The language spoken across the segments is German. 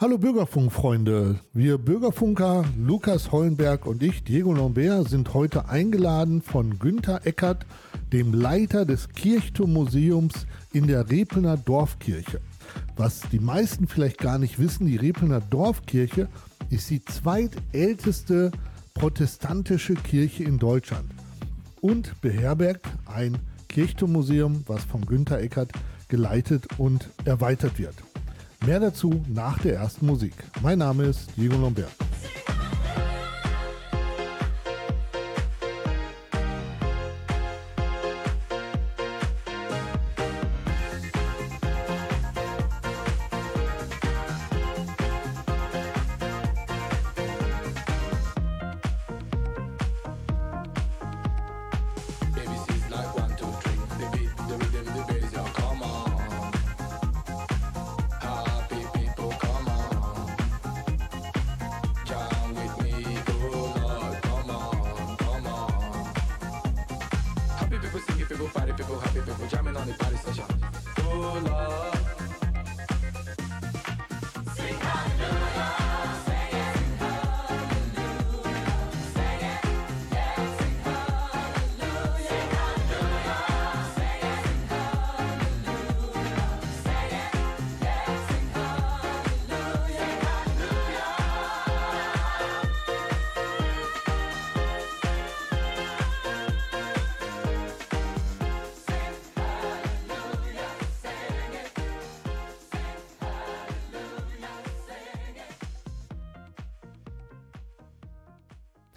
Hallo Bürgerfunkfreunde. Wir Bürgerfunker Lukas Hollenberg und ich, Diego Lambert, sind heute eingeladen von Günther Eckert, dem Leiter des Kirchturmuseums in der Repelner Dorfkirche. Was die meisten vielleicht gar nicht wissen, die Repelner Dorfkirche ist die zweitälteste protestantische Kirche in Deutschland und beherbergt ein Kirchturmuseum, was von Günther Eckert geleitet und erweitert wird. Mehr dazu nach der ersten Musik. Mein Name ist Diego Lombert.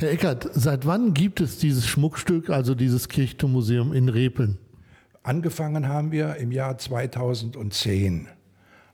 Herr Eckert, seit wann gibt es dieses Schmuckstück, also dieses Kirchturmuseum in Repeln? Angefangen haben wir im Jahr 2010,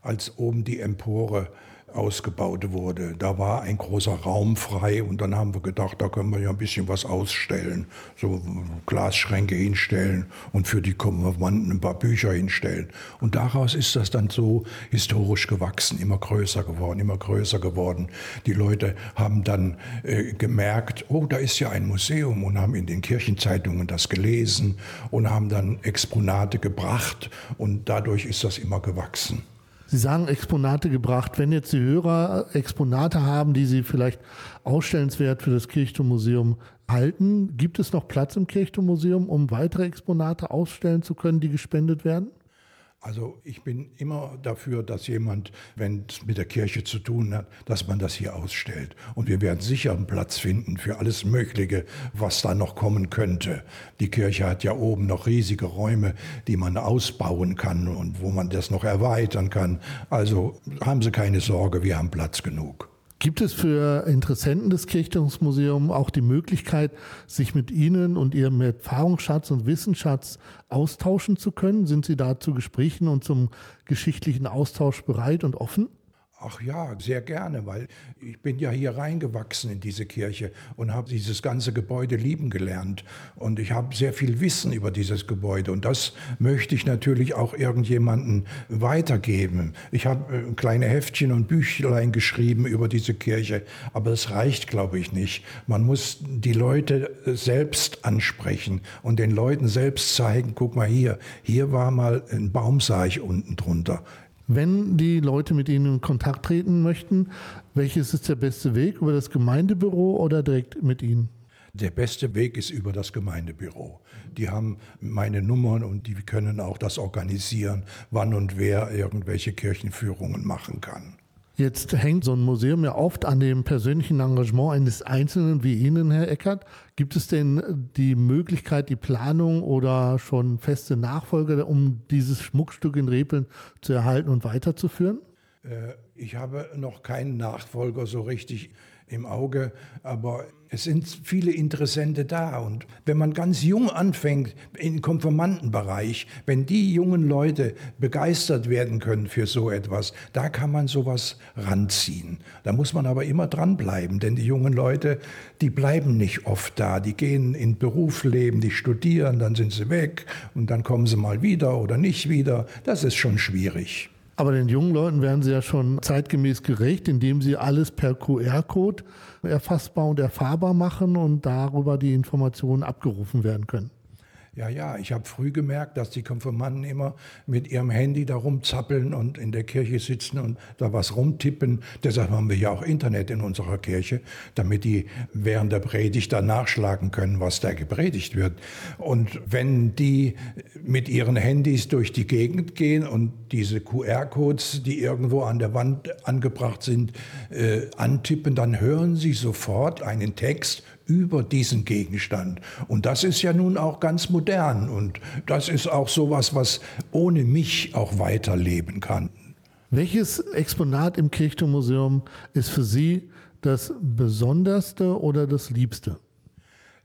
als oben die Empore ausgebaut wurde. Da war ein großer Raum frei und dann haben wir gedacht, da können wir ja ein bisschen was ausstellen. So Glasschränke hinstellen und für die Konfirmanden ein paar Bücher hinstellen. Und daraus ist das dann so historisch gewachsen, immer größer geworden, immer größer geworden. Die Leute haben dann äh, gemerkt, oh, da ist ja ein Museum und haben in den Kirchenzeitungen das gelesen und haben dann Exponate gebracht und dadurch ist das immer gewachsen. Sie sagen Exponate gebracht. Wenn jetzt die Hörer Exponate haben, die Sie vielleicht ausstellenswert für das Kirchturmuseum halten, gibt es noch Platz im Kirchturmuseum, um weitere Exponate ausstellen zu können, die gespendet werden? Also ich bin immer dafür, dass jemand, wenn es mit der Kirche zu tun hat, dass man das hier ausstellt. Und wir werden sicher einen Platz finden für alles Mögliche, was da noch kommen könnte. Die Kirche hat ja oben noch riesige Räume, die man ausbauen kann und wo man das noch erweitern kann. Also haben Sie keine Sorge, wir haben Platz genug. Gibt es für Interessenten des Kirchturmsmuseums auch die Möglichkeit, sich mit Ihnen und Ihrem Erfahrungsschatz und Wissensschatz austauschen zu können? Sind Sie da zu Gesprächen und zum geschichtlichen Austausch bereit und offen? Ach ja, sehr gerne, weil ich bin ja hier reingewachsen in diese Kirche und habe dieses ganze Gebäude lieben gelernt. Und ich habe sehr viel Wissen über dieses Gebäude. Und das möchte ich natürlich auch irgendjemanden weitergeben. Ich habe äh, kleine Heftchen und Büchlein geschrieben über diese Kirche. Aber das reicht, glaube ich, nicht. Man muss die Leute selbst ansprechen und den Leuten selbst zeigen, guck mal hier, hier war mal ein Baumseich unten drunter. Wenn die Leute mit Ihnen in Kontakt treten möchten, welches ist der beste Weg? Über das Gemeindebüro oder direkt mit Ihnen? Der beste Weg ist über das Gemeindebüro. Die haben meine Nummern und die können auch das organisieren, wann und wer irgendwelche Kirchenführungen machen kann. Jetzt hängt so ein Museum ja oft an dem persönlichen Engagement eines Einzelnen wie Ihnen, Herr Eckert. Gibt es denn die Möglichkeit, die Planung oder schon feste Nachfolger, um dieses Schmuckstück in Repeln zu erhalten und weiterzuführen? Äh, ich habe noch keinen Nachfolger so richtig im Auge, aber es sind viele Interessente da. Und wenn man ganz jung anfängt, im Konfirmandenbereich, wenn die jungen Leute begeistert werden können für so etwas, da kann man sowas ranziehen. Da muss man aber immer dranbleiben, denn die jungen Leute, die bleiben nicht oft da. Die gehen in Berufsleben, die studieren, dann sind sie weg und dann kommen sie mal wieder oder nicht wieder. Das ist schon schwierig. Aber den jungen Leuten werden sie ja schon zeitgemäß gerecht, indem sie alles per QR-Code erfassbar und erfahrbar machen und darüber die Informationen abgerufen werden können. Ja, ja, ich habe früh gemerkt, dass die Konfirmanden immer mit ihrem Handy da rumzappeln und in der Kirche sitzen und da was rumtippen. Deshalb haben wir ja auch Internet in unserer Kirche, damit die während der Predigt da nachschlagen können, was da gepredigt wird. Und wenn die mit ihren Handys durch die Gegend gehen und diese QR-Codes, die irgendwo an der Wand angebracht sind, äh, antippen, dann hören sie sofort einen Text über diesen Gegenstand. Und das ist ja nun auch ganz modern und das ist auch sowas, was ohne mich auch weiterleben kann. Welches Exponat im Kirchturmmuseum ist für Sie das Besonderste oder das Liebste?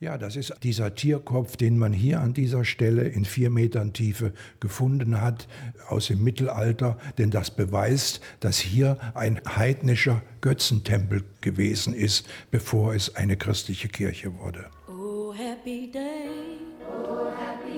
Ja, das ist dieser Tierkopf, den man hier an dieser Stelle in vier Metern Tiefe gefunden hat aus dem Mittelalter, denn das beweist, dass hier ein heidnischer Götzentempel gewesen ist, bevor es eine christliche Kirche wurde. Oh, happy day. Oh, happy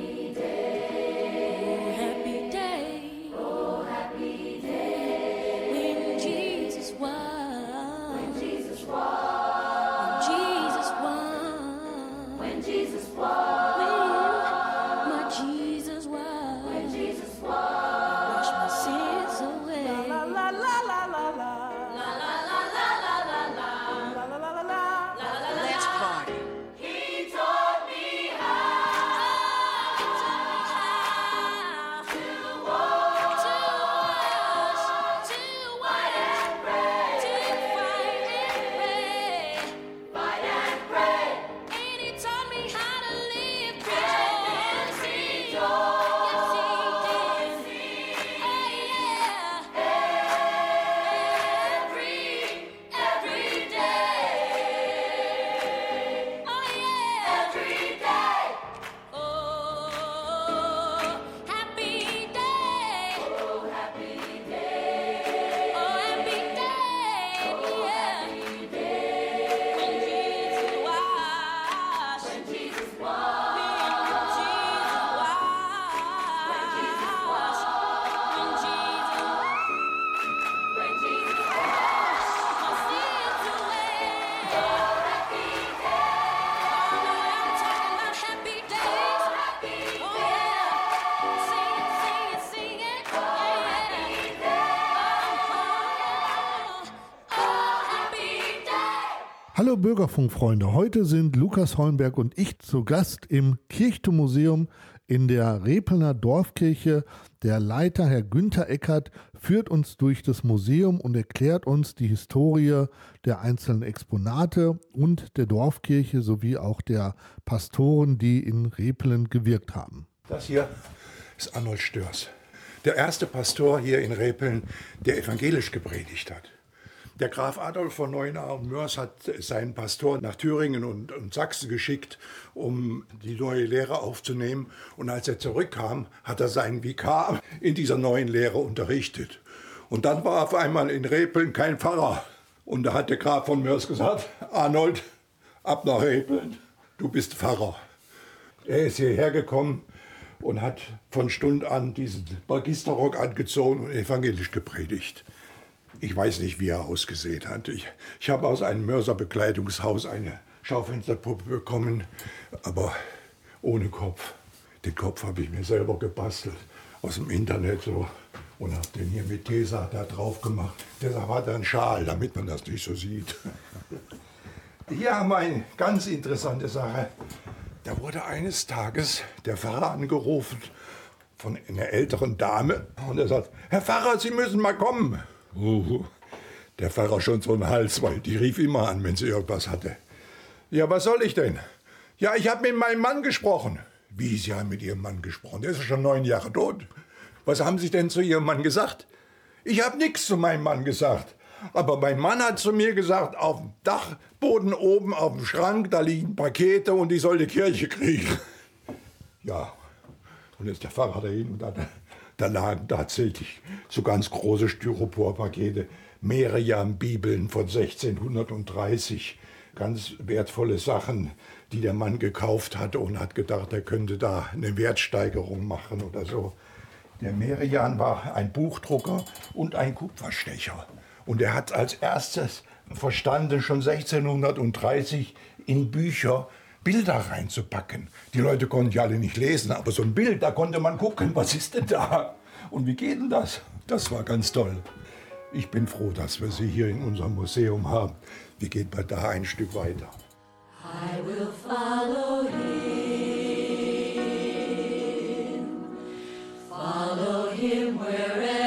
Hallo Bürgerfunkfreunde, heute sind Lukas Holmberg und ich zu Gast im Kirchturmuseum in der Repelner Dorfkirche. Der Leiter, Herr Günther Eckert, führt uns durch das Museum und erklärt uns die Historie der einzelnen Exponate und der Dorfkirche sowie auch der Pastoren, die in Repelen gewirkt haben. Das hier ist Arnold Störs, der erste Pastor hier in Repeln, der evangelisch gepredigt hat. Der Graf Adolf von Neuenahr und Mörs hat seinen Pastor nach Thüringen und, und, Sachsen geschickt, um die neue Lehre aufzunehmen. Und als er zurückkam, hat er seinen Vikar in dieser neuen Lehre unterrichtet. Und dann war auf einmal in Repeln kein Pfarrer. Und da hat der Graf von Mörs gesagt, Arnold, ab nach Repeln, du bist Pfarrer. Er ist hierher gekommen und hat von Stund an diesen Magisterrock angezogen und evangelisch gepredigt. Ich weiß nicht, wie er ausgesehen hat. Ich, ich habe aus einem Mörserbekleidungshaus eine Schaufensterpuppe bekommen, aber ohne Kopf. Den Kopf habe ich mir selber gebastelt aus dem Internet so und habe den hier mit Tesa da drauf gemacht. Deshalb hat er einen Schal, damit man das nicht so sieht. Hier haben wir eine ganz interessante Sache. Da wurde eines Tages der Pfarrer angerufen von einer älteren Dame und er sagt, Herr Pfarrer, Sie müssen mal kommen. Uh, der Pfarrer schon so einen Hals, weil die rief immer an, wenn sie irgendwas hatte. Ja, was soll ich denn? Ja, ich habe mit meinem Mann gesprochen. Wie, Sie haben mit Ihrem Mann gesprochen? Der ist schon neun Jahre tot. Was haben Sie denn zu Ihrem Mann gesagt? Ich habe nichts zu meinem Mann gesagt. Aber mein Mann hat zu mir gesagt, auf dem Dachboden oben auf dem Schrank, da liegen Pakete und ich soll die Kirche kriegen. Ja, und jetzt der Pfarrer dahin und hat da lagen tatsächlich so ganz große Styroporpakete, Meriam-Bibeln von 1630, ganz wertvolle Sachen, die der Mann gekauft hatte und hat gedacht, er könnte da eine Wertsteigerung machen oder so. Der Merian war ein Buchdrucker und ein Kupferstecher. Und er hat als erstes verstanden, schon 1630 in Bücher Bilder reinzupacken. Die Leute konnten ja alle nicht lesen, aber so ein Bild, da konnte man gucken, was ist denn da? Und wie geht denn das? Das war ganz toll. Ich bin froh, dass wir sie hier in unserem Museum haben. Wie geht man da ein Stück weiter? I will follow him, follow him wherever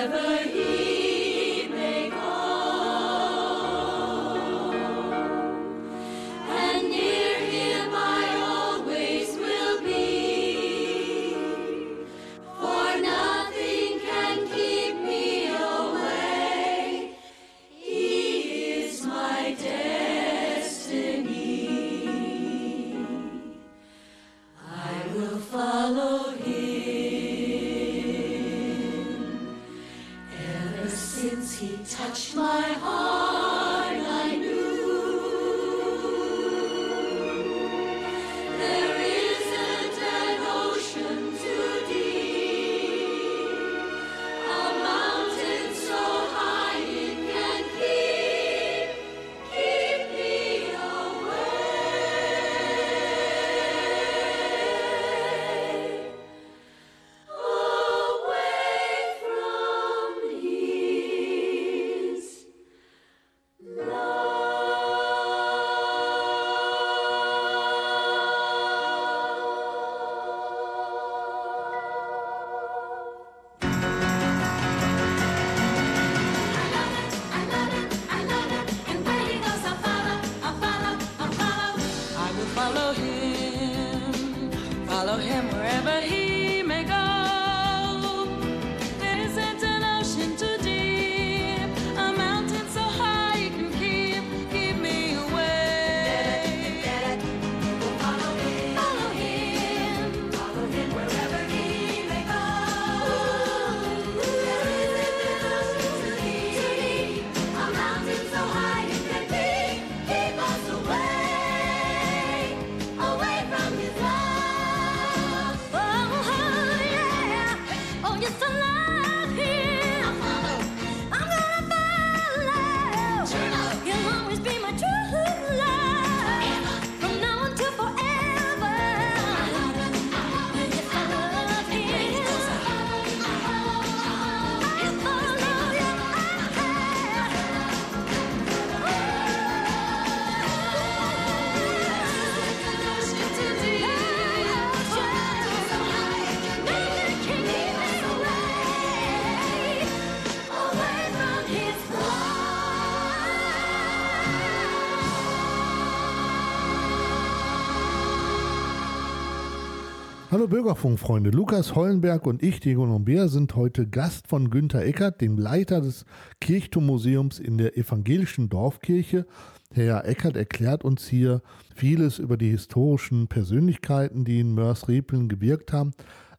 Hallo Bürgerfunkfreunde, Lukas Hollenberg und ich, Diego Lombeer, sind heute Gast von Günter Eckert, dem Leiter des Kirchturmuseums in der evangelischen Dorfkirche. Herr Eckert erklärt uns hier vieles über die historischen Persönlichkeiten, die in Mörs-Repeln gewirkt haben,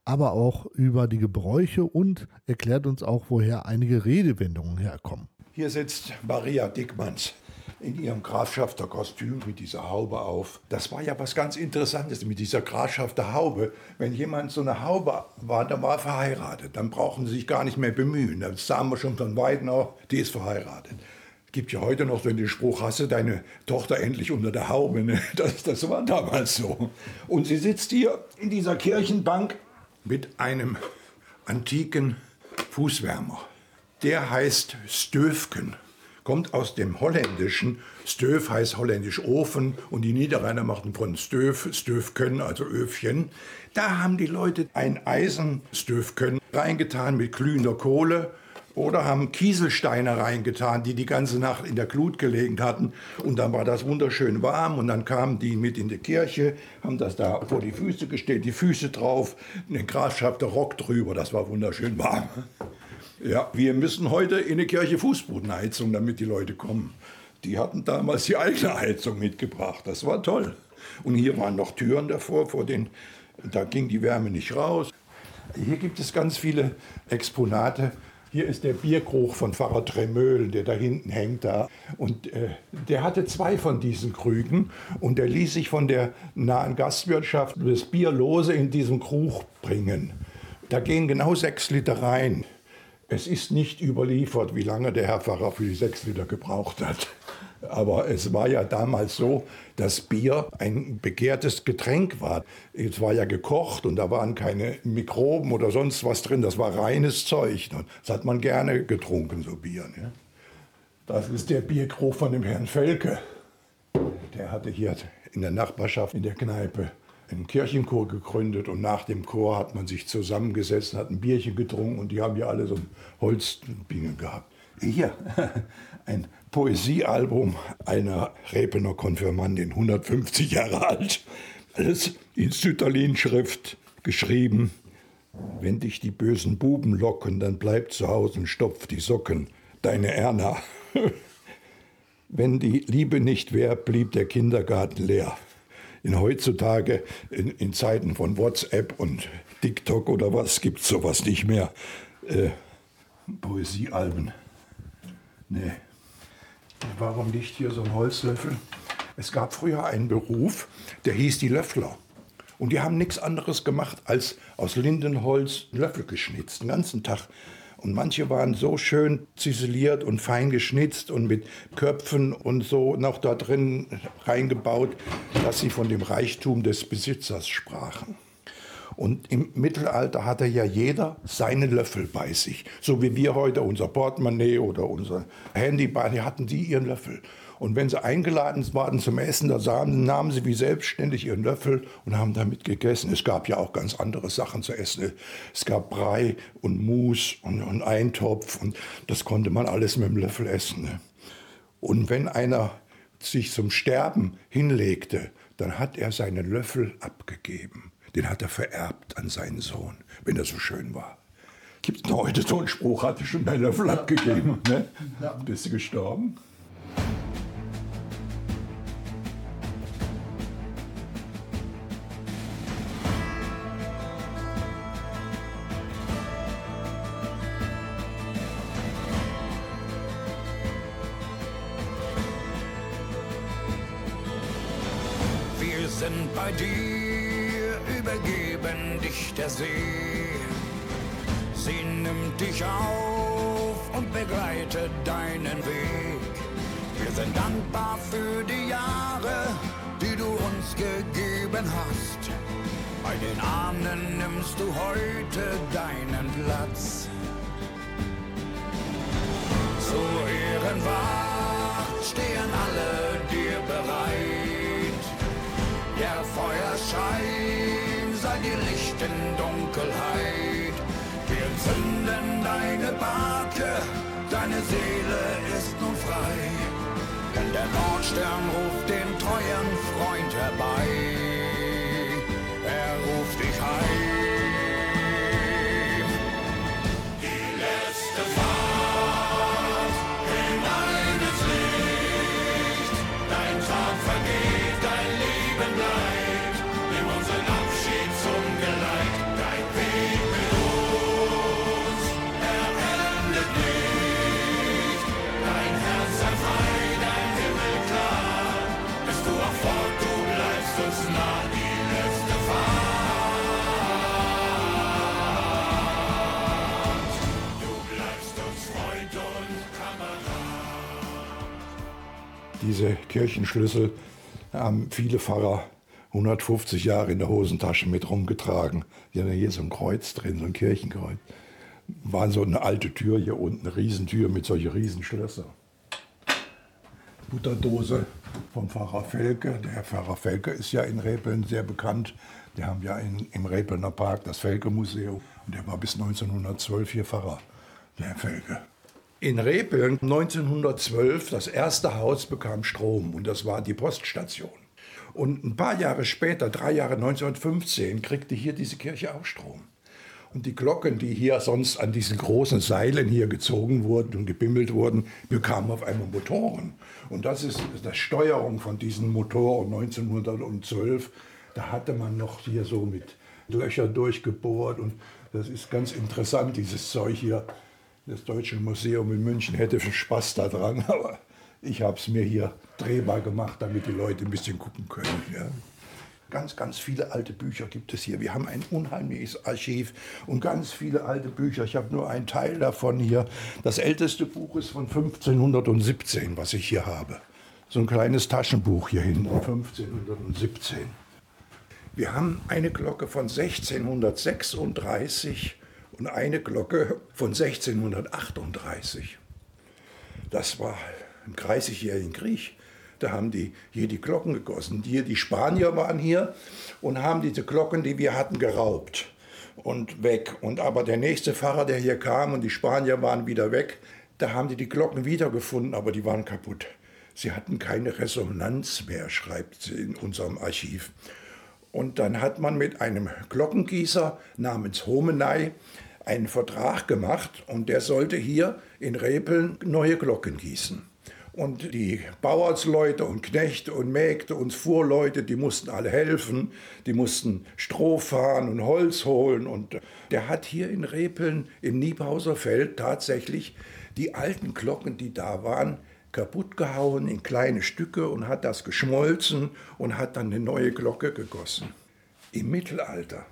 aber auch über die Gebräuche und erklärt uns auch, woher einige Redewendungen herkommen. Hier sitzt Maria Dickmanns in ihrem Grafschafterkostüm mit dieser Haube auf. Das war ja was ganz Interessantes mit dieser Grafschafterhaube. Wenn jemand so eine Haube war, dann war er verheiratet. Dann brauchen sie sich gar nicht mehr bemühen. Das sahen wir schon von Weitem auch, die ist verheiratet. Gibt ja heute noch den Spruch, hast du deine Tochter endlich unter der Haube? Ne? Das, das war damals so. Und sie sitzt hier in dieser Kirchenbank mit einem antiken Fußwärmer. Der heißt Stöfken, kommt aus dem Holländischen. Stöf heißt holländisch Ofen und die Niederrheiner machten von Stöf, Stöfken, also Öfchen. Da haben die Leute ein Eisenstöfken reingetan mit glühender Kohle oder haben Kieselsteine reingetan, die die ganze Nacht in der Glut gelegen hatten. Und dann war das wunderschön warm und dann kamen die mit in die Kirche, haben das da vor die Füße gestellt, die Füße drauf, den Grafschaft der Rock drüber, das war wunderschön warm. Ja, wir müssen heute in eine Kirche Fußbodenheizung, damit die Leute kommen. Die hatten damals die eigene Heizung mitgebracht, das war toll. Und hier waren noch Türen davor, vor den, da ging die Wärme nicht raus. Hier gibt es ganz viele Exponate. Hier ist der Bierkrug von Pfarrer Tremöhl, der da hinten hängt da. Und äh, der hatte zwei von diesen Krügen und der ließ sich von der nahen Gastwirtschaft das Bier lose in diesem Krug bringen. Da gehen genau sechs Liter rein. Es ist nicht überliefert, wie lange der Herr Pfarrer für die sechs Liter gebraucht hat. Aber es war ja damals so, dass Bier ein begehrtes Getränk war. Es war ja gekocht und da waren keine Mikroben oder sonst was drin. Das war reines Zeug. Das hat man gerne getrunken, so Bier. Ne? Das ist der Bierkrug von dem Herrn Felke. Der hatte hier in der Nachbarschaft, in der Kneipe, einen Kirchenchor gegründet und nach dem Chor hat man sich zusammengesetzt, hat ein Bierchen getrunken und die haben hier alle so ein Holzbingen gehabt. Hier, ein Poesiealbum einer Repener Konfirmandin, 150 Jahre alt. Alles in Sütterlin-Schrift geschrieben. Wenn dich die bösen Buben locken, dann bleib zu Hause und stopf die Socken. Deine Erna. Wenn die Liebe nicht wär, blieb der Kindergarten leer. In heutzutage, in, in Zeiten von WhatsApp und TikTok oder was, gibt es sowas nicht mehr. Äh, Poesiealben. Nee. Warum liegt hier so ein Holzlöffel? Es gab früher einen Beruf, der hieß die Löffler. Und die haben nichts anderes gemacht, als aus Lindenholz Löffel geschnitzt, den ganzen Tag. Und manche waren so schön ziseliert und fein geschnitzt und mit Köpfen und so noch da drin reingebaut, dass sie von dem Reichtum des Besitzers sprachen. Und im Mittelalter hatte ja jeder seine Löffel bei sich. So wie wir heute unser Portemonnaie oder unser Handy bei, hatten die ihren Löffel. Und wenn sie eingeladen waren zum Essen, da sahen, nahmen sie wie selbstständig ihren Löffel und haben damit gegessen. Es gab ja auch ganz andere Sachen zu essen. Es gab Brei und Mus und, und Eintopf und das konnte man alles mit dem Löffel essen. Ne? Und wenn einer sich zum Sterben hinlegte, dann hat er seinen Löffel abgegeben. Den hat er vererbt an seinen Sohn, wenn er so schön war. Gibt es heute so einen Spruch, hatte schon deinen Löffel abgegeben, ne? Bist du gestorben? Der See. Sie nimmt dich auf und begleitet deinen Weg. Wir sind dankbar für die Jahre, die du uns gegeben hast. Bei den Ahnen nimmst du heute deinen Platz. Zur Ehrenwacht stehen alle dir bereit. Der Feuerschein dir Licht in Dunkelheit. Wir zünden deine Barke, deine Seele ist nun frei. Denn der Nordstern ruft den treuen Freund herbei. Diese Kirchenschlüssel haben viele Pfarrer 150 Jahre in der Hosentasche mit rumgetragen. Die haben hier so ein Kreuz drin, so ein Kirchenkreuz. War so eine alte Tür hier unten, eine Riesentür mit solchen Riesenschlössern. Butterdose vom Pfarrer Felke. Der Pfarrer Felke ist ja in Repeln sehr bekannt. Wir haben ja in, im Repelner Park das Felke-Museum. Und der war bis 1912 hier Pfarrer, der Herr Felke. In Repeln 1912, das erste Haus bekam Strom und das war die Poststation. Und ein paar Jahre später, drei Jahre 1915, kriegte hier diese Kirche auch Strom. Und die Glocken, die hier sonst an diesen großen Seilen hier gezogen wurden und gebimmelt wurden, bekamen auf einmal Motoren. Und das ist die Steuerung von diesen Motoren 1912. Da hatte man noch hier so mit Löcher durchgebohrt. Und das ist ganz interessant, dieses Zeug hier. Das Deutsche Museum in München hätte Spaß daran, aber ich habe es mir hier drehbar gemacht, damit die Leute ein bisschen gucken können. Ja. Ganz, ganz viele alte Bücher gibt es hier. Wir haben ein unheimliches Archiv und ganz viele alte Bücher. Ich habe nur einen Teil davon hier. Das älteste Buch ist von 1517, was ich hier habe. so ein kleines Taschenbuch hier hinten, 1517. Wir haben eine Glocke von 1636 und eine Glocke von 1638. Das war im 30-jährigen Krieg. Da haben die hier die Glocken gegossen. Die, die Spanier waren hier und haben diese Glocken, die wir hatten, geraubt und weg. Und aber der nächste Pfarrer, der hier kam und die Spanier waren wieder weg, da haben die die Glocken wiedergefunden, aber die waren kaputt. Sie hatten keine Resonanz mehr, schreibt sie in unserem Archiv. Und dann hat man mit einem Glockengießer namens Homenei einen Vertrag gemacht und der sollte hier in Repeln neue Glocken gießen. Und die Bauersleute und Knechte und Mägde und Fuhrleute, die mussten alle helfen, die mussten Stroh fahren und Holz holen. Und der hat hier in Repeln im Niebhauser Feld tatsächlich die alten Glocken, die da waren, kaputt gehauen in kleine Stücke und hat das geschmolzen und hat dann eine neue Glocke gegossen. Im Mittelalter,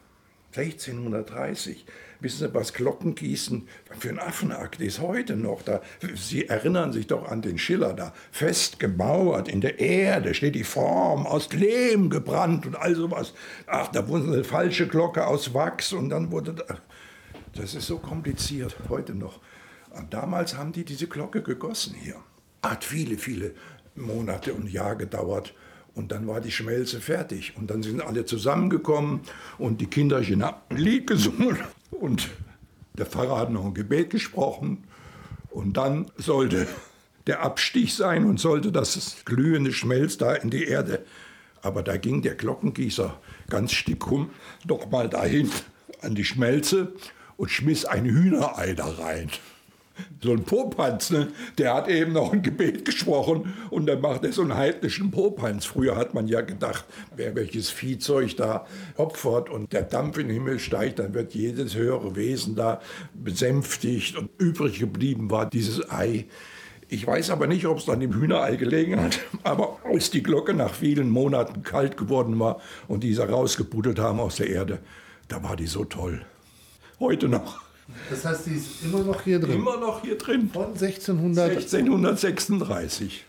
1630, wissen Sie, was Glockengießen für ein Affenakt ist heute noch. Da, Sie erinnern sich doch an den Schiller da, fest gemauert in der Erde, steht die Form aus Lehm gebrannt und all sowas. Ach, da wurde eine falsche Glocke aus Wachs und dann wurde... Da, das ist so kompliziert, heute noch. Und damals haben die diese Glocke gegossen hier. Hat viele, viele Monate und Jahre gedauert. Und dann war die Schmelze fertig. Und dann sind alle zusammengekommen und die Kinderchen haben ein Lied gesungen. Und der Pfarrer hat noch ein Gebet gesprochen. Und dann sollte der Abstich sein und sollte das glühende Schmelz da in die Erde. Aber da ging der Glockengießer ganz stickum doch mal dahin an die Schmelze und schmiss ein Hühnerei da rein. So ein Popanz, ne? der hat eben noch ein Gebet gesprochen und dann macht er so einen heidnischen Popanz. Früher hat man ja gedacht, wer welches Viehzeug da opfert und der Dampf in den Himmel steigt, dann wird jedes höhere Wesen da besänftigt und übrig geblieben war dieses Ei. Ich weiß aber nicht, ob es an dem Hühnerei gelegen hat, aber als die Glocke nach vielen Monaten kalt geworden war und diese rausgebuddelt haben aus der Erde, da war die so toll. Heute noch. Das heißt, die ist immer noch hier drin. Immer noch hier drin. Von 1600. 1636.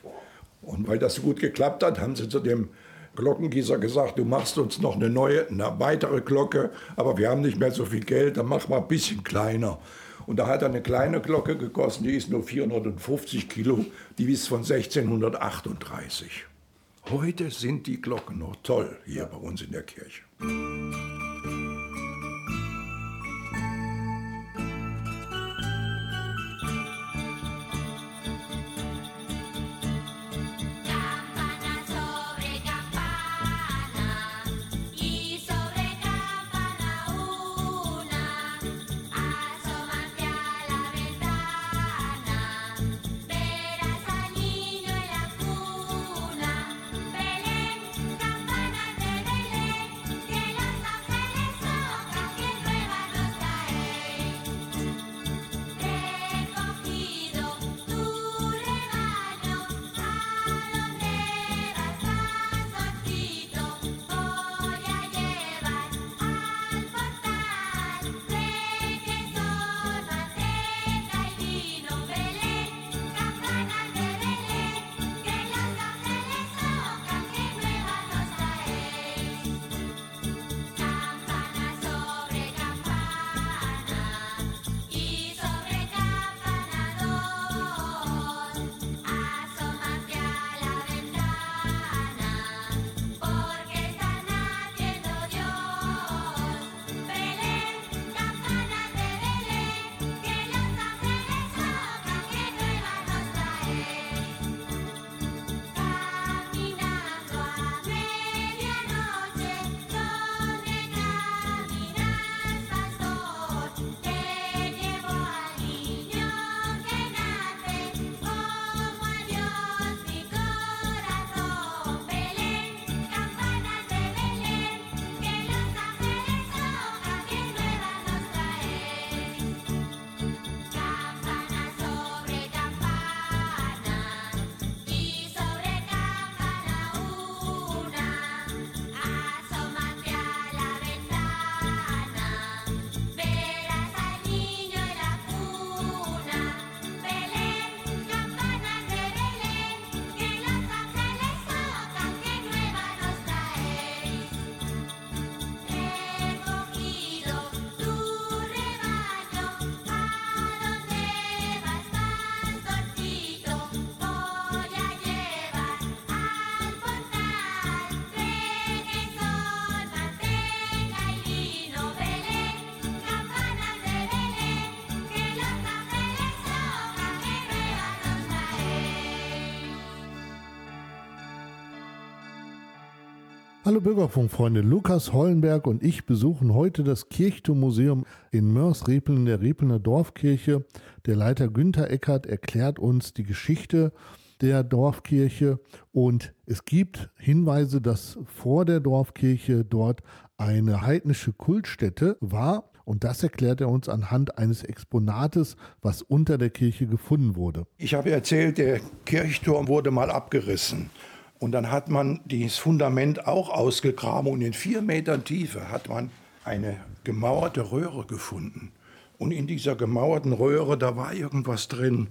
Und weil das so gut geklappt hat, haben sie zu dem Glockengießer gesagt, du machst uns noch eine neue, eine weitere Glocke, aber wir haben nicht mehr so viel Geld, dann mach mal ein bisschen kleiner. Und da hat er eine kleine Glocke gekostet, die ist nur 450 Kilo, die ist von 1638. Heute sind die Glocken noch toll hier bei uns in der Kirche. Hallo Bürgerfunkfreunde, Lukas Hollenberg und ich besuchen heute das Kirchturmmuseum in Mörs-Repeln der Repelner Dorfkirche. Der Leiter Günther Eckert erklärt uns die Geschichte der Dorfkirche und es gibt Hinweise, dass vor der Dorfkirche dort eine heidnische Kultstätte war und das erklärt er uns anhand eines Exponates, was unter der Kirche gefunden wurde. Ich habe erzählt, der Kirchturm wurde mal abgerissen. Und dann hat man das Fundament auch ausgegraben und in vier Metern Tiefe hat man eine gemauerte Röhre gefunden. Und in dieser gemauerten Röhre, da war irgendwas drin.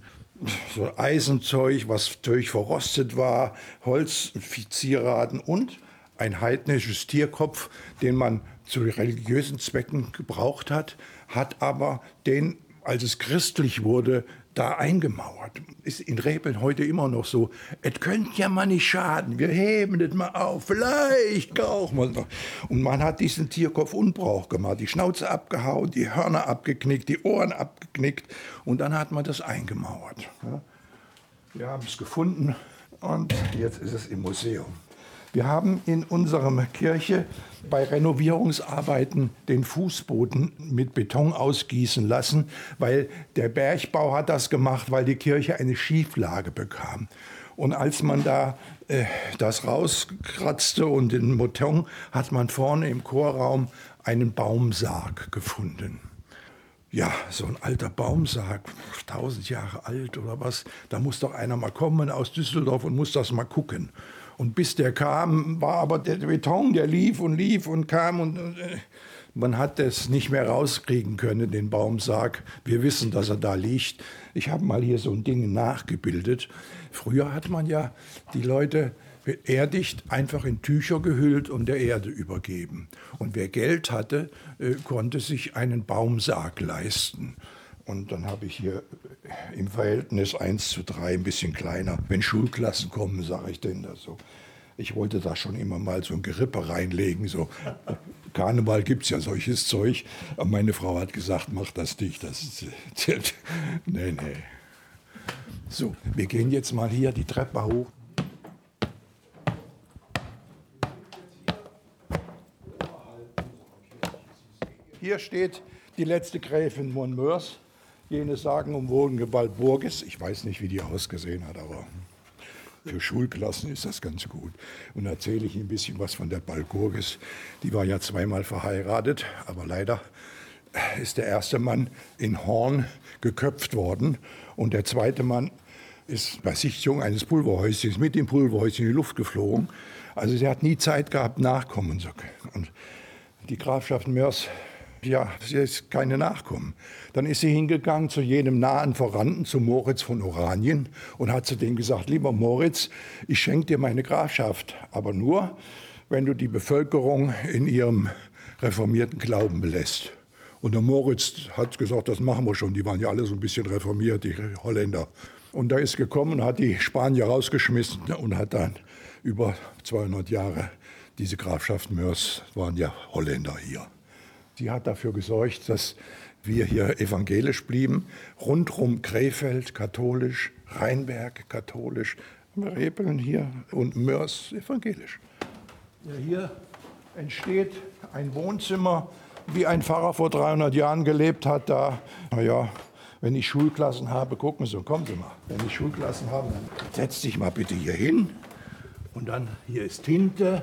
So Eisenzeug, was durch verrostet war, Holzzieraten und ein heidnisches Tierkopf, den man zu religiösen Zwecken gebraucht hat, hat aber den, als es christlich wurde, da eingemauert. Ist in Rebeln heute immer noch so. Es könnte ja mal nicht schaden. Wir heben das mal auf. Vielleicht brauchen wir noch. Und man hat diesen Tierkopf Unbrauch gemacht. Die Schnauze abgehauen, die Hörner abgeknickt, die Ohren abgeknickt. Und dann hat man das eingemauert. Wir haben es gefunden und jetzt ist es im Museum. Wir haben in unserer Kirche bei Renovierungsarbeiten den Fußboden mit Beton ausgießen lassen, weil der Bergbau hat das gemacht, weil die Kirche eine Schieflage bekam. Und als man da äh, das rauskratzte und den Beton, hat man vorne im Chorraum einen Baumsarg gefunden. Ja, so ein alter Baumsarg, tausend Jahre alt oder was, da muss doch einer mal kommen aus Düsseldorf und muss das mal gucken. Und bis der kam, war aber der Beton, der lief und lief und kam und äh, man hat es nicht mehr rauskriegen können, den Baumsarg. Wir wissen, dass er da liegt. Ich habe mal hier so ein Ding nachgebildet. Früher hat man ja die Leute erdigt einfach in Tücher gehüllt und der Erde übergeben. Und wer Geld hatte, äh, konnte sich einen Baumsarg leisten. Und dann habe ich hier im Verhältnis 1 zu 3 ein bisschen kleiner. Wenn Schulklassen kommen, sage ich denen das so. Ich wollte da schon immer mal so ein Gerippe reinlegen. So. Karneval gibt es ja solches Zeug. Aber meine Frau hat gesagt, mach das nicht. Das zählt. Nee, nee. So, wir gehen jetzt mal hier die Treppe hoch. Hier steht die letzte Gräfin von Mörs. Jene sagenumwogene Walburgis. Ich weiß nicht, wie die ausgesehen hat, aber für Schulklassen ist das ganz gut. Und erzähle ich Ihnen ein bisschen was von der Balgurgis. Die war ja zweimal verheiratet, aber leider ist der erste Mann in Horn geköpft worden und der zweite Mann ist bei Sichtung eines Pulverhäuschens mit dem Pulverhäuschen in die Luft geflogen. Also sie hat nie Zeit gehabt, nachkommen zu können. Und die Grafschaft Mörs, ja, sie ist keine Nachkommen. Dann ist sie hingegangen zu jenem nahen Verwandten, zu Moritz von Oranien, und hat zu dem gesagt, lieber Moritz, ich schenke dir meine Grafschaft, aber nur, wenn du die Bevölkerung in ihrem reformierten Glauben belässt. Und der Moritz hat gesagt, das machen wir schon. Die waren ja alle so ein bisschen reformiert, die Holländer. Und da ist gekommen, hat die Spanier rausgeschmissen und hat dann über 200 Jahre diese Grafschaft Mörs, waren ja Holländer hier. Sie hat dafür gesorgt, dass wir hier evangelisch blieben. Rundrum Krefeld katholisch, Rheinberg katholisch, Rebeln hier und Mörs evangelisch. Ja, hier entsteht ein Wohnzimmer, wie ein Pfarrer vor 300 Jahren gelebt hat. Da, naja, wenn ich Schulklassen habe, gucken Sie, kommen Sie mal. Wenn ich Schulklassen habe, dann setz dich mal bitte hier hin. Und dann, hier ist Tinte.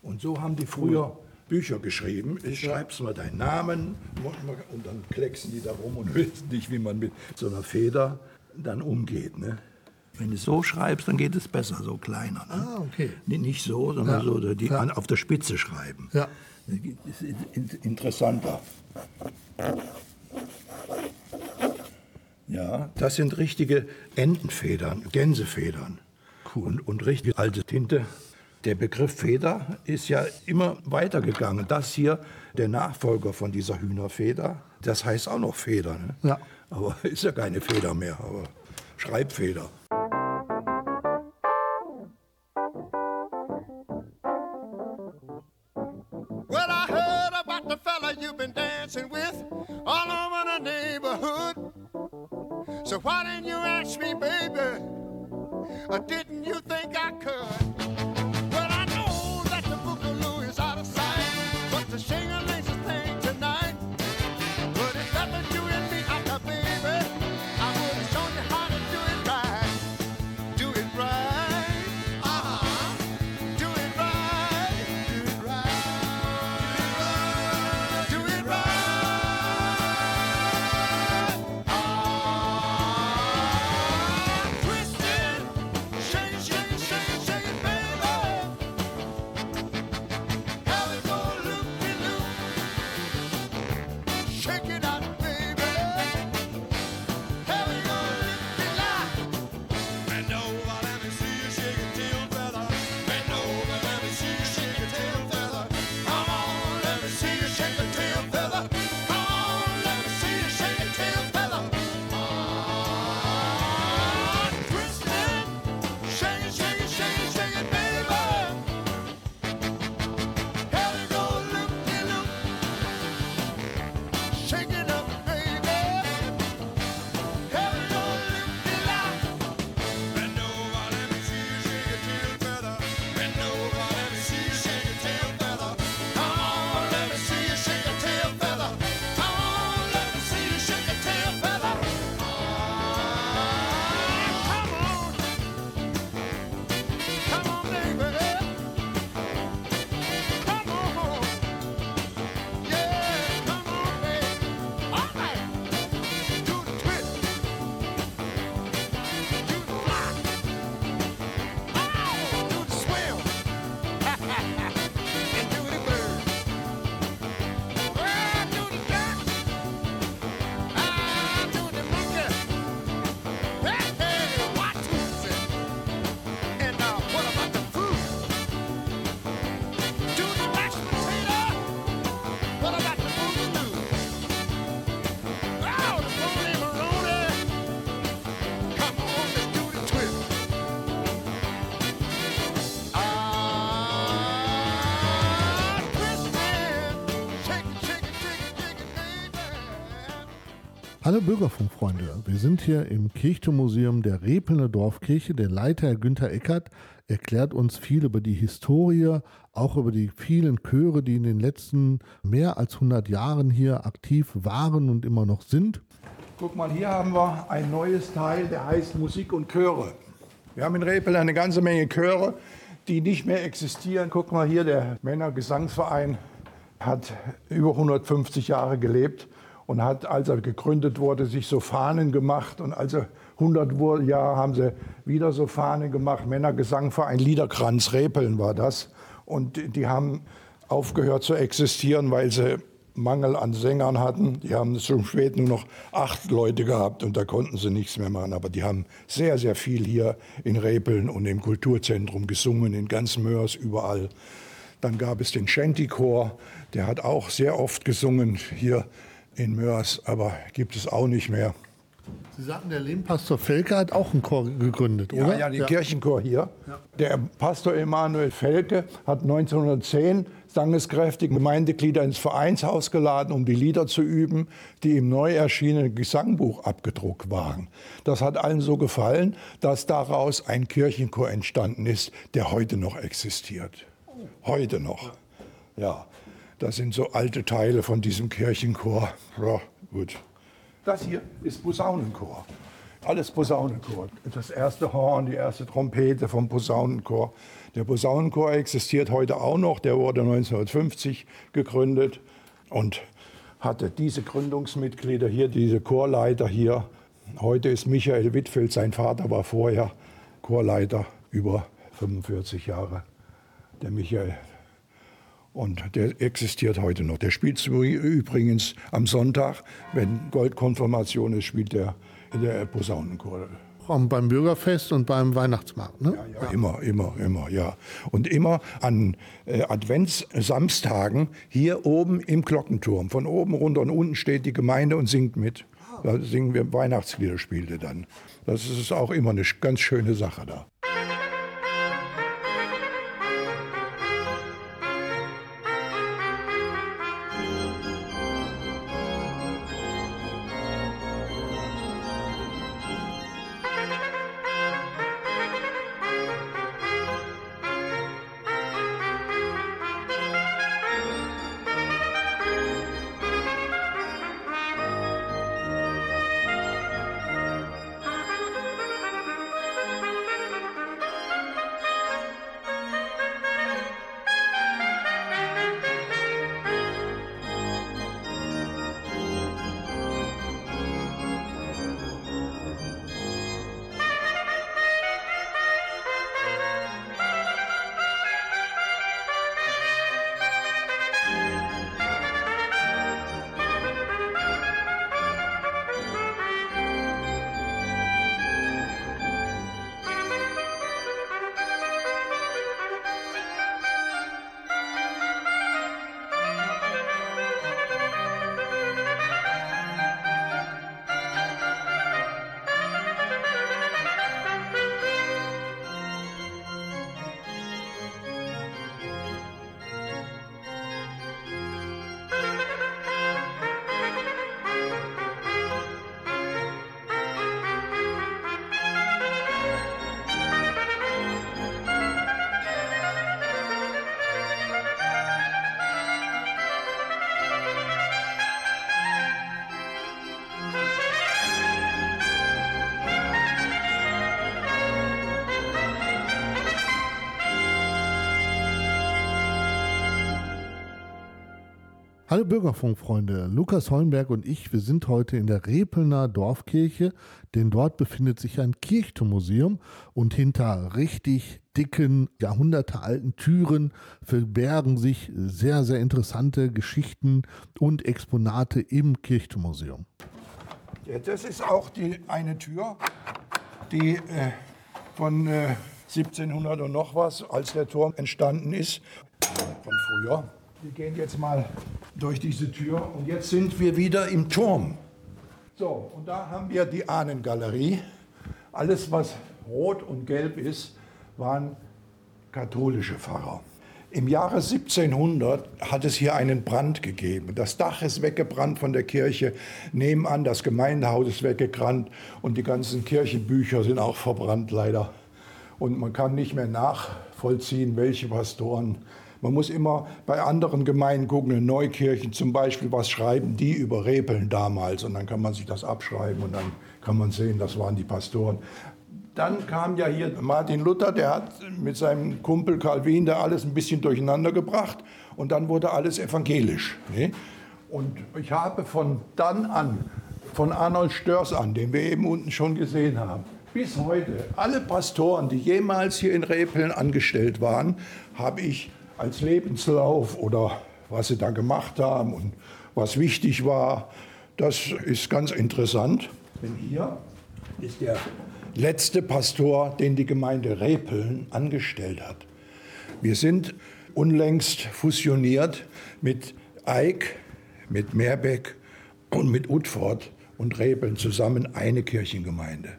Und so haben die früher Bücher geschrieben. Ich schreib's mal deinen Namen und dann klecksen die da rum und wissen nicht, wie man mit so einer Feder dann umgeht. Ne? Wenn du es so schreibst, dann geht es besser, so kleiner. Ne? Ah, okay. Nicht so, sondern Ja. so die Ja. auf der Spitze schreiben. Ja. Das ist in- in- interessanter. Ja, das sind richtige Entenfedern, Gänsefedern. Und, und richtig alte Tinte. Der Begriff Feder ist ja immer weitergegangen. Das hier, der Nachfolger von dieser Hühnerfeder, das heißt auch noch Feder. Ne? Ja. Aber ist ja keine Feder mehr, aber Schreibfeder. Well, I heard about the fella you've been dancing with all over the neighborhood. So why didn't you Hallo Bürgerfunkfreunde, wir sind hier im Kirchturmmuseum der Repelner Dorfkirche. Der Leiter Günther Eckert erklärt uns viel über die Historie, auch über die vielen Chöre, die in den letzten mehr als 100 Jahren hier aktiv waren und immer noch sind. Guck mal, hier haben wir ein neues Teil, der heißt Musik und Chöre. Wir haben in Repel eine ganze Menge Chöre, die nicht mehr existieren. Guck mal hier, der Männergesangsverein hat über 150 Jahre gelebt und hat, als er gegründet wurde, sich so Fahnen gemacht. Und als er 100 wurde, Jahre haben sie wieder so Fahnen gemacht. Männergesangverein Liederkranz Repeln war das. Und die haben aufgehört zu existieren, weil sie Mangel an Sängern hatten. Die haben zum spät nur noch acht Leute gehabt und da konnten sie nichts mehr machen. Aber die haben sehr, sehr viel hier in Repeln und im Kulturzentrum gesungen, in ganz Mörs, überall. Dann gab es den Shanty-Chor, der hat auch sehr oft gesungen hier in Mörs, aber gibt es auch nicht mehr. Sie sagten, der Lehmpastor Felke hat auch einen Chor gegründet, Ja, oder? ja, den Kirchenchor hier. Der Pastor Emanuel Felke hat 1910 sangeskräftige Gemeindeglieder ins Vereinshaus geladen, um die Lieder zu üben, die im neu erschienenen Gesangbuch abgedruckt waren. Das hat allen so gefallen, dass daraus ein Kirchenchor entstanden ist, der heute noch existiert. Heute noch. Ja, das sind so alte Teile von diesem Kirchenchor. Ja, gut. Das hier ist Posaunenchor. Alles Posaunenchor. Das erste Horn, die erste Trompete vom Posaunenchor. Der Posaunenchor existiert heute auch noch. Der wurde 1950 gegründet und hatte diese Gründungsmitglieder hier, diese Chorleiter hier. Heute ist Michael Wittfeld, sein Vater war vorher Chorleiter über 45 Jahre. Der Michael. Und der existiert heute noch. Der spielt übrigens am Sonntag, wenn Goldkonfirmation ist, spielt der in der Posaunenchor. Auch beim Bürgerfest und beim Weihnachtsmarkt. Ne? Ja, immer, immer, immer, ja. Und immer an äh, Adventssamstagen hier oben im Glockenturm. Von oben runter und unten steht die Gemeinde und singt mit. Da singen wir Weihnachtslieder, spielte dann. Das ist auch immer eine ganz schöne Sache da. Hallo Bürgerfunkfreunde, Lukas Hollenberg und ich, wir sind heute in der Repelner Dorfkirche, denn dort befindet sich ein Kirchturmmuseum und hinter richtig dicken, jahrhundertealten Türen verbergen sich sehr, sehr interessante Geschichten und Exponate im Kirchturmmuseum. Ja, das ist auch die, eine Tür, die äh, von äh, 1700 und noch was, als der Turm entstanden ist, von früher. Wir gehen jetzt mal durch diese Tür und jetzt sind wir wieder im Turm. So, und da haben wir die Ahnengalerie. Alles, was rot und gelb ist, waren katholische Pfarrer. Im Jahre 1700 hat es hier einen Brand gegeben. Das Dach ist weggebrannt von der Kirche, nebenan das Gemeindehaus ist weggebrannt und die ganzen Kirchenbücher sind auch verbrannt leider. Und man kann nicht mehr nachvollziehen, welche Pastoren. Man muss immer bei anderen Gemeinden gucken, in Neukirchen zum Beispiel, was schreiben die über Repeln damals. Und dann kann man sich das abschreiben und dann kann man sehen, das waren die Pastoren. Dann kam ja hier Martin Luther, der hat mit seinem Kumpel Calvin da alles ein bisschen durcheinander gebracht und dann wurde alles evangelisch. Ne? Und ich habe von dann an, von Arnold Störs an, den wir eben unten schon gesehen haben, bis heute, alle Pastoren, die jemals hier in Repeln angestellt waren, habe ich als Lebenslauf oder was sie da gemacht haben und was wichtig war, das ist ganz interessant. Denn hier ist der letzte Pastor, den die Gemeinde Repeln angestellt hat. Wir sind unlängst fusioniert mit Eik, mit Meerbeck und mit Utford und Repeln zusammen eine Kirchengemeinde.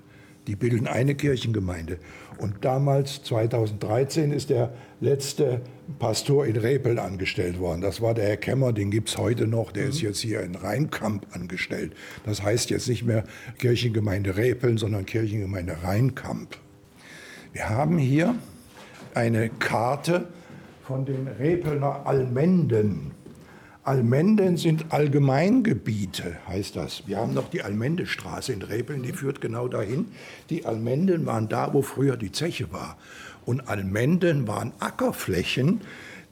Die bilden eine Kirchengemeinde. Und damals, 2013, ist der letzte Pastor in Repeln angestellt worden. Das war der Herr Kemmer, den gibt es heute noch. Der ist jetzt hier in Rheinkamp angestellt. Das heißt jetzt nicht mehr Kirchengemeinde Repeln, sondern Kirchengemeinde Rheinkamp. Wir haben hier eine Karte von den Repelner Almenden. Almenden sind Allgemeingebiete, heißt das. Wir haben noch die Almendestraße in Repeln, die führt genau dahin. Die Almenden waren da, wo früher die Zeche war. Und Almenden waren Ackerflächen,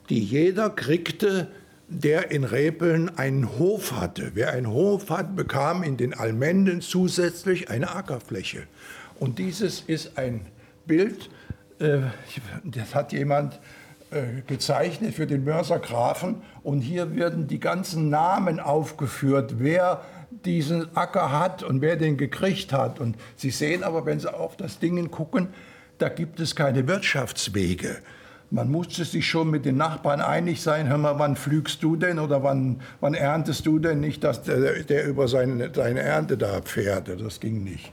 die jeder kriegte, der in Repeln einen Hof hatte. Wer einen Hof hat, bekam in den Almenden zusätzlich eine Ackerfläche. Und dieses ist ein Bild, äh, das hat jemand gezeichnet für den Mörser Grafen und hier werden die ganzen Namen aufgeführt, wer diesen Acker hat und wer den gekriegt hat. Und Sie sehen aber, wenn Sie auf das Ding gucken, da gibt es keine Wirtschaftswege. Man musste sich schon mit den Nachbarn einig sein, hör mal, wann pflügst du denn oder wann, wann erntest du denn nicht, dass der, der über seine, seine Ernte da fährt. Das ging nicht.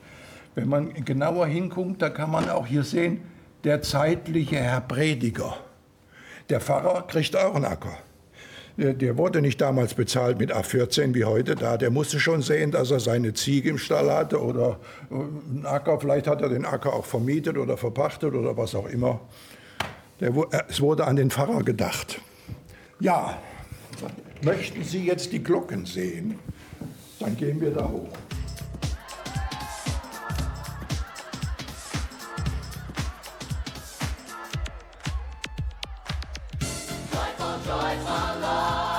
Wenn man genauer hinguckt, da kann man auch hier sehen, der zeitliche Herr Prediger. Der Pfarrer kriegt auch einen Acker. Der, der wurde nicht damals bezahlt mit A14 wie heute da. Der musste schon sehen, dass er seine Ziege im Stall hatte oder äh, einen Acker. Vielleicht hat er den Acker auch vermietet oder verpachtet oder was auch immer. Der, äh, es wurde an den Pfarrer gedacht. Ja, möchten Sie jetzt die Glocken sehen? Dann gehen wir da hoch. joy for Lord.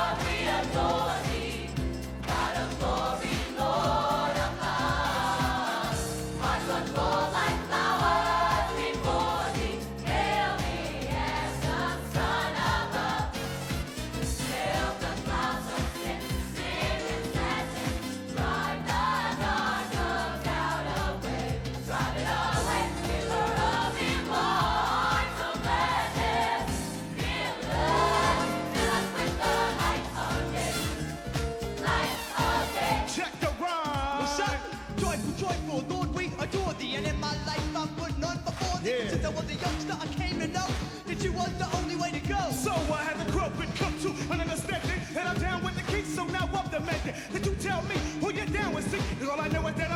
I know is that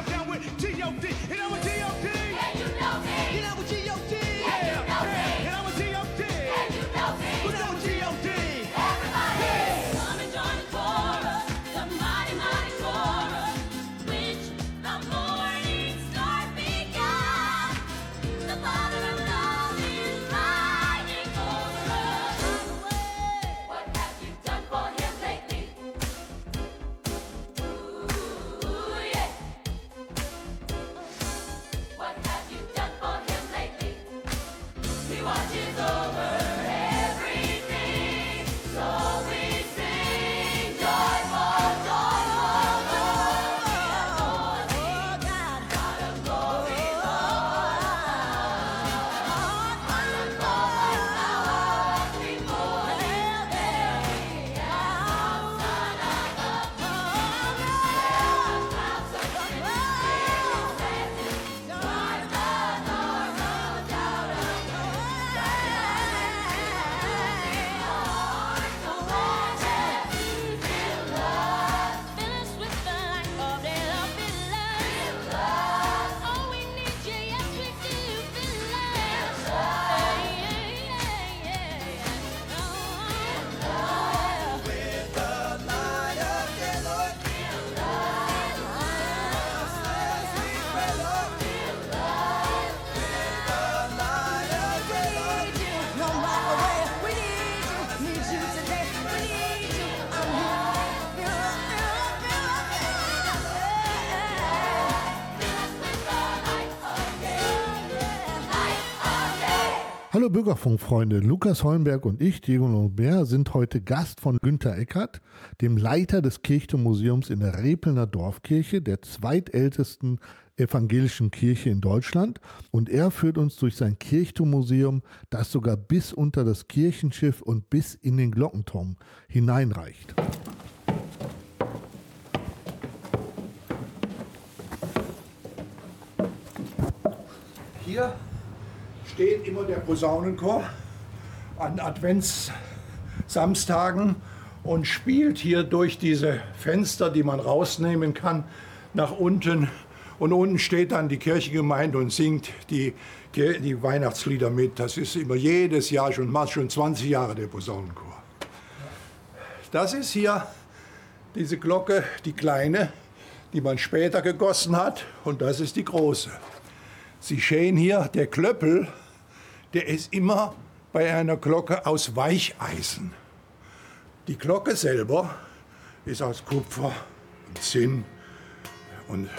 Hallo Bürgerfunkfreunde, Lukas Holmberg und ich, Diego Lambert, sind heute Gast von Günter Eckert, dem Leiter des Kirchturmmuseums in der Repelner Dorfkirche, der zweitältesten evangelischen Kirche in Deutschland. Und er führt uns durch sein Kirchturmmuseum, das sogar bis unter das Kirchenschiff und bis in den Glockenturm hineinreicht. Hier steht immer der Posaunenchor an Adventssamstagen und spielt hier durch diese Fenster, die man rausnehmen kann, nach unten. Und unten steht dann die Kirchengemeinde und singt die, die Weihnachtslieder mit. Das ist immer jedes Jahr schon, macht schon 20 Jahre der Posaunenchor. Das ist hier diese Glocke, die kleine, die man später gegossen hat. Und das ist die große. Sie sehen hier, der Klöppel, der ist immer bei einer Glocke aus Weicheisen. Die Glocke selber ist aus Kupfer und Zinn. Und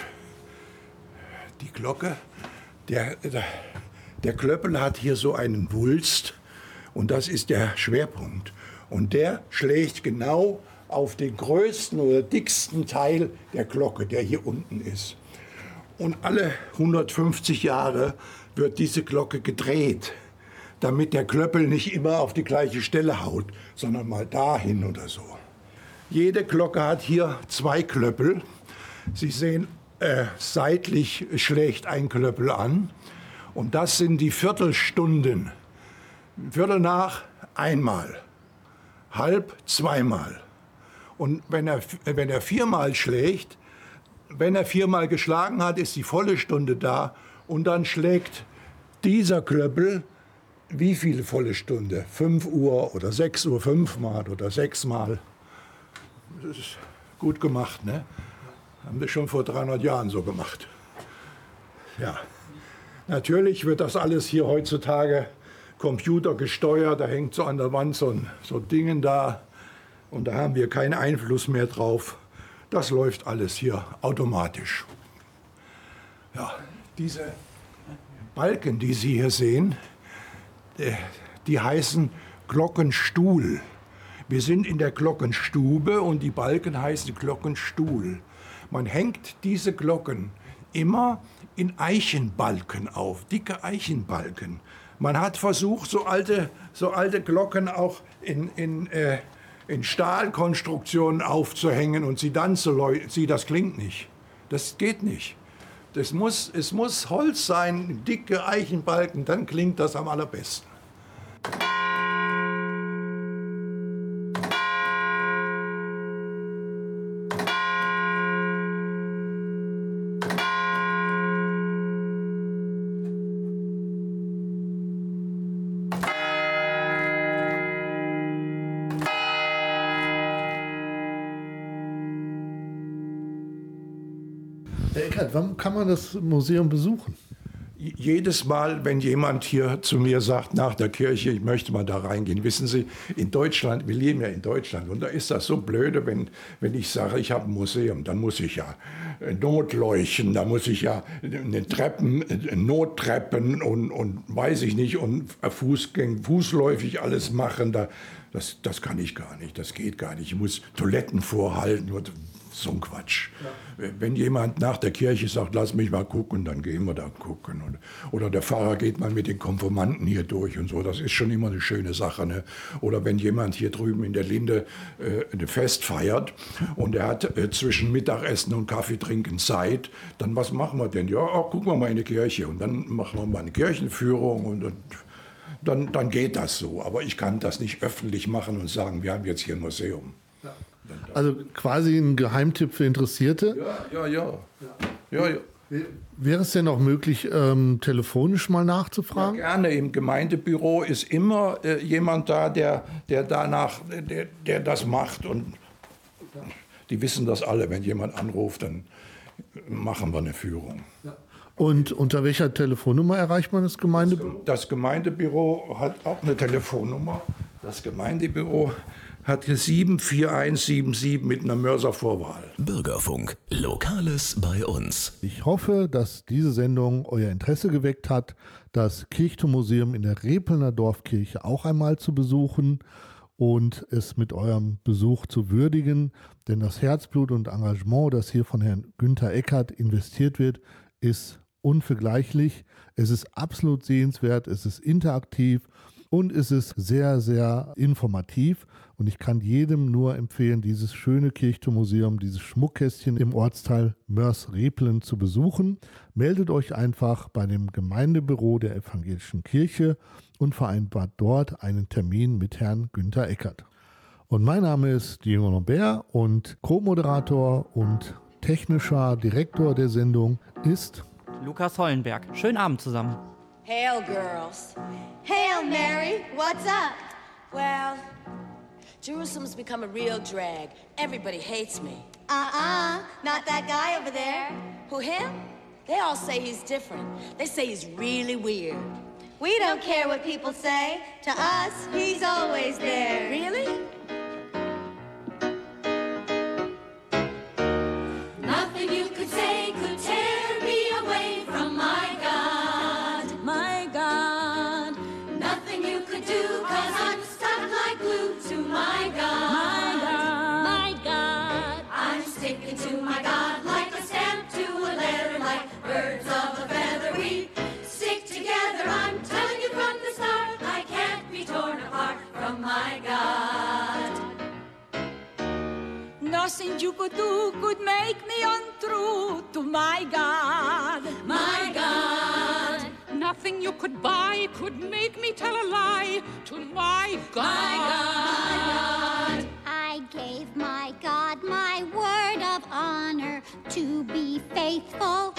die Glocke, der, der, Klöppel hat hier so einen Wulst und das ist der Schwerpunkt. Und der schlägt genau auf den größten oder dicksten Teil der Glocke, der hier unten ist. Und alle 150 Jahre wird diese Glocke gedreht, damit der Klöppel nicht immer auf die gleiche Stelle haut, sondern mal dahin oder so. Jede Glocke hat hier zwei Klöppel. Sie sehen, äh, seitlich schlägt ein Klöppel an. Und das sind die Viertelstunden. Viertel nach einmal, halb zweimal. Und wenn er, wenn er viermal schlägt, wenn er viermal geschlagen hat, ist die volle Stunde da und dann schlägt dieser Klöppel wie viele volle Stunde? 5 Uhr oder 6 Uhr fünfmal oder sechsmal. Das ist gut gemacht, ne? Haben wir schon vor 300 Jahren so gemacht. Ja. Natürlich wird das alles hier heutzutage computergesteuert. Da hängt so an der Wand so ein so Dingen da und da haben wir keinen Einfluss mehr drauf. Das läuft alles hier automatisch. Ja, diese Balken, die Sie hier sehen, die heißen Glockenstuhl. Wir sind in der Glockenstube und die Balken heißen Glockenstuhl. Man hängt diese Glocken immer in Eichenbalken auf, dicke Eichenbalken. Man hat versucht, so alte, so alte Glocken auch in, in, äh, in Stahlkonstruktionen aufzuhängen und sie dann zu läuten. Sie, das klingt nicht. Das geht nicht. Das muss, es muss Holz sein, dicke Eichenbalken, dann klingt das am allerbesten. Eckert, wann kann man das Museum besuchen? Jedes Mal, wenn jemand hier zu mir sagt, nach der Kirche, ich möchte mal da reingehen, wissen Sie, in Deutschland, wir leben ja in Deutschland und da ist das so blöde, wenn, wenn ich sage, ich habe ein Museum, dann muss ich ja äh, Notleuchten, da muss ich ja eine Treppen, äh, Nottreppen und, und weiß ich nicht, und Fußgäng, fußläufig alles machen, da, das, das kann ich gar nicht, das geht gar nicht. Ich muss Toiletten vorhalten und so ein Quatsch. Wenn jemand nach der Kirche sagt, lass mich mal gucken, dann gehen wir da gucken. Und, oder der Pfarrer geht mal mit den Konformanten hier durch und so. Das ist schon immer eine schöne Sache. Ne? Oder wenn jemand hier drüben in der Linde äh, ein Fest feiert und er hat äh, zwischen Mittagessen und Kaffee trinken Zeit, dann was machen wir denn? Ja, ach, gucken wir mal in die Kirche. Und dann machen wir mal eine Kirchenführung und, und dann, dann geht das so. Aber ich kann das nicht öffentlich machen und sagen, wir haben jetzt hier ein Museum. Also quasi ein Geheimtipp für Interessierte. Ja, ja, ja. ja, ja. Wäre es denn auch möglich, ähm, telefonisch mal nachzufragen? Gerne. Im Gemeindebüro ist immer äh, jemand da, der, der danach, der, der das macht. Und die wissen das alle. Wenn jemand anruft, dann machen wir eine Führung. Und unter welcher Telefonnummer erreicht man das Gemeindebüro? Das Gemeindebüro hat auch eine Telefonnummer. Das Gemeindebüro hat hier 74177 mit einer Mörservorwahl. Bürgerfunk. Lokales bei uns. Ich hoffe, dass diese Sendung euer Interesse geweckt hat, das Kirchturmuseum in der Repelner Dorfkirche auch einmal zu besuchen und es mit eurem Besuch zu würdigen. Denn das Herzblut und Engagement, das hier von Herrn Günther Eckert investiert wird, ist unvergleichlich. Es ist absolut sehenswert, es ist interaktiv und es ist sehr, sehr informativ. Und ich kann jedem nur empfehlen, dieses schöne Kirchturmuseum, dieses Schmuckkästchen im Ortsteil Mörs-Replen zu besuchen. Meldet euch einfach bei dem Gemeindebüro der Evangelischen Kirche und vereinbart dort einen Termin mit Herrn Günther Eckert. Und mein Name ist Diego Lambert und Co-Moderator und technischer Direktor der Sendung ist Lukas Hollenberg. Schönen Abend zusammen. Hail, girls. Hail Mary, what's up? Well, Jerusalem's become a real drag. Everybody hates me. Uh-uh, not that guy over there. Who, him? They all say he's different. They say he's really weird. We don't care what people say. To us, he's always there. Really? My God. Nothing you could do could make me untrue to my God. My God. Nothing you could buy could make me tell a lie to my God. My God. I gave my God my word of honor to be faithful.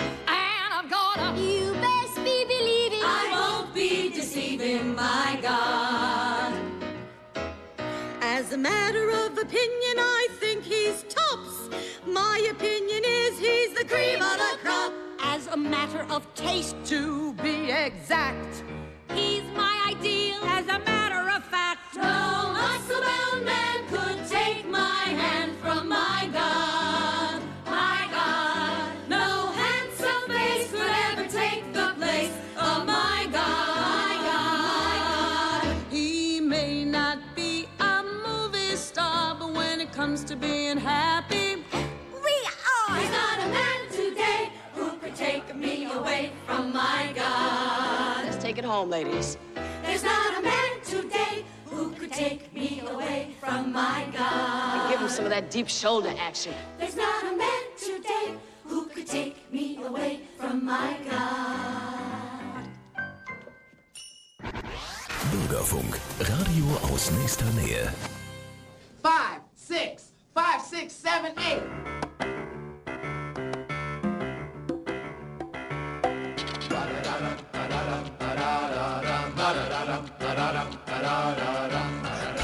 As a matter of opinion, I think he's tops. My opinion is he's the cream of the crop. as a matter of taste To be exact, He's my ideal as a matter of fact. No muscle-bound man could take my hand from my God. To being happy, we are. There's not a man today who could take me away from my God. let's take it home, ladies. There's not a man today who could take me away from my God. Give him some of that deep shoulder action. There's not a man today who could take me away from my God. Bürgerfunk. Radio aus nächster Nähe. Five, six, five, six, seven, eight.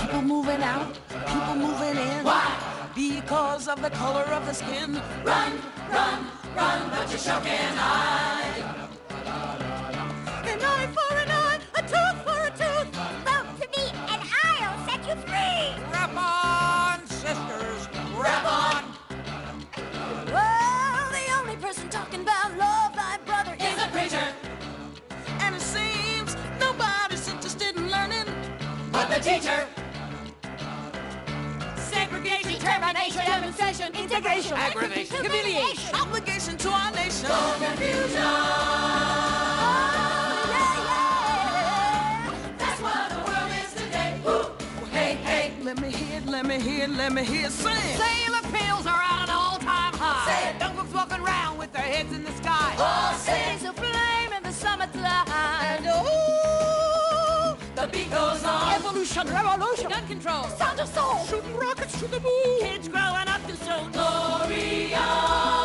People moving out, people moving in. Why? Because of the color of the skin. Run, run, run, but you sure can't hide. An eye for an eye, Integration, Aggravation. humiliation, obligation to our nation. Confusion. Oh, yeah, yeah. That's what the world is today. Hey, hey. Let me hear it, let me hear it, let me hear it sing. Sailor pills are at an all-time high. Say folks walking around with their heads in the sky. All There's a flame in the summertime. And oh, the beat goes on. Evolution, revolution, gun control, sound of soul, shooting rockets to the moon. Kids growing so glorious.